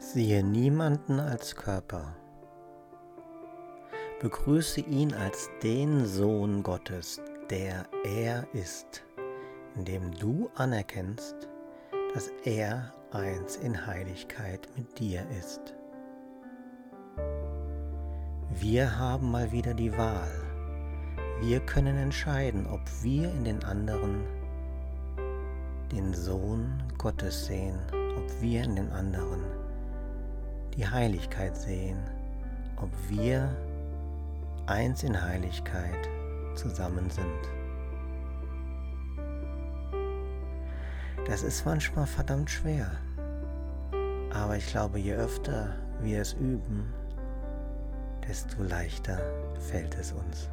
Siehe niemanden als Körper. Begrüße ihn als den Sohn Gottes, der er ist, indem du anerkennst, dass er eins in Heiligkeit mit dir ist. Wir haben mal wieder die Wahl. Wir können entscheiden, ob wir in den anderen den Sohn Gottes sehen, ob wir in den anderen die Heiligkeit sehen, ob wir eins in Heiligkeit zusammen sind. Das ist manchmal verdammt schwer, aber ich glaube, je öfter wir es üben, desto leichter fällt es uns.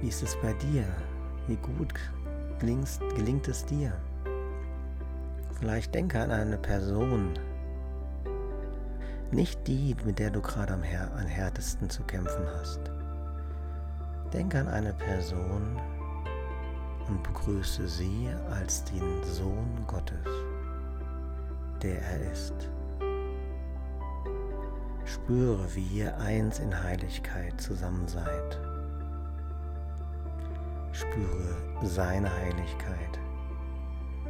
Wie ist es bei dir? Wie gut gelingt, es dir? Vielleicht denke an eine Person, nicht die, mit der du gerade am, am härtesten zu kämpfen hast. Denke an eine Person und begrüße sie als den Sohn Gottes, der er ist. Spüre, wie ihr eins in Heiligkeit zusammen seid. Spüre seine Heiligkeit.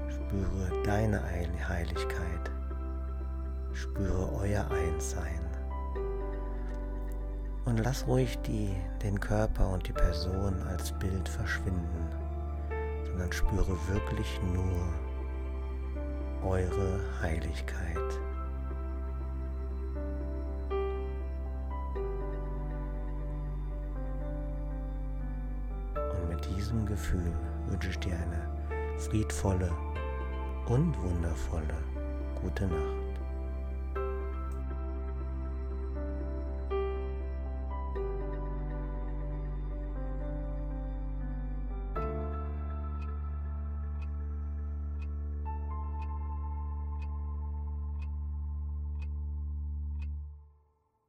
Spüre deine Heiligkeit. Spüre euer Einssein. Und lass ruhig die, den Körper und die Person als Bild verschwinden, sondern spüre wirklich nur eure Heiligkeit. Und mit diesem Gefühl wünsche ich dir eine friedvolle und wundervolle gute Nacht.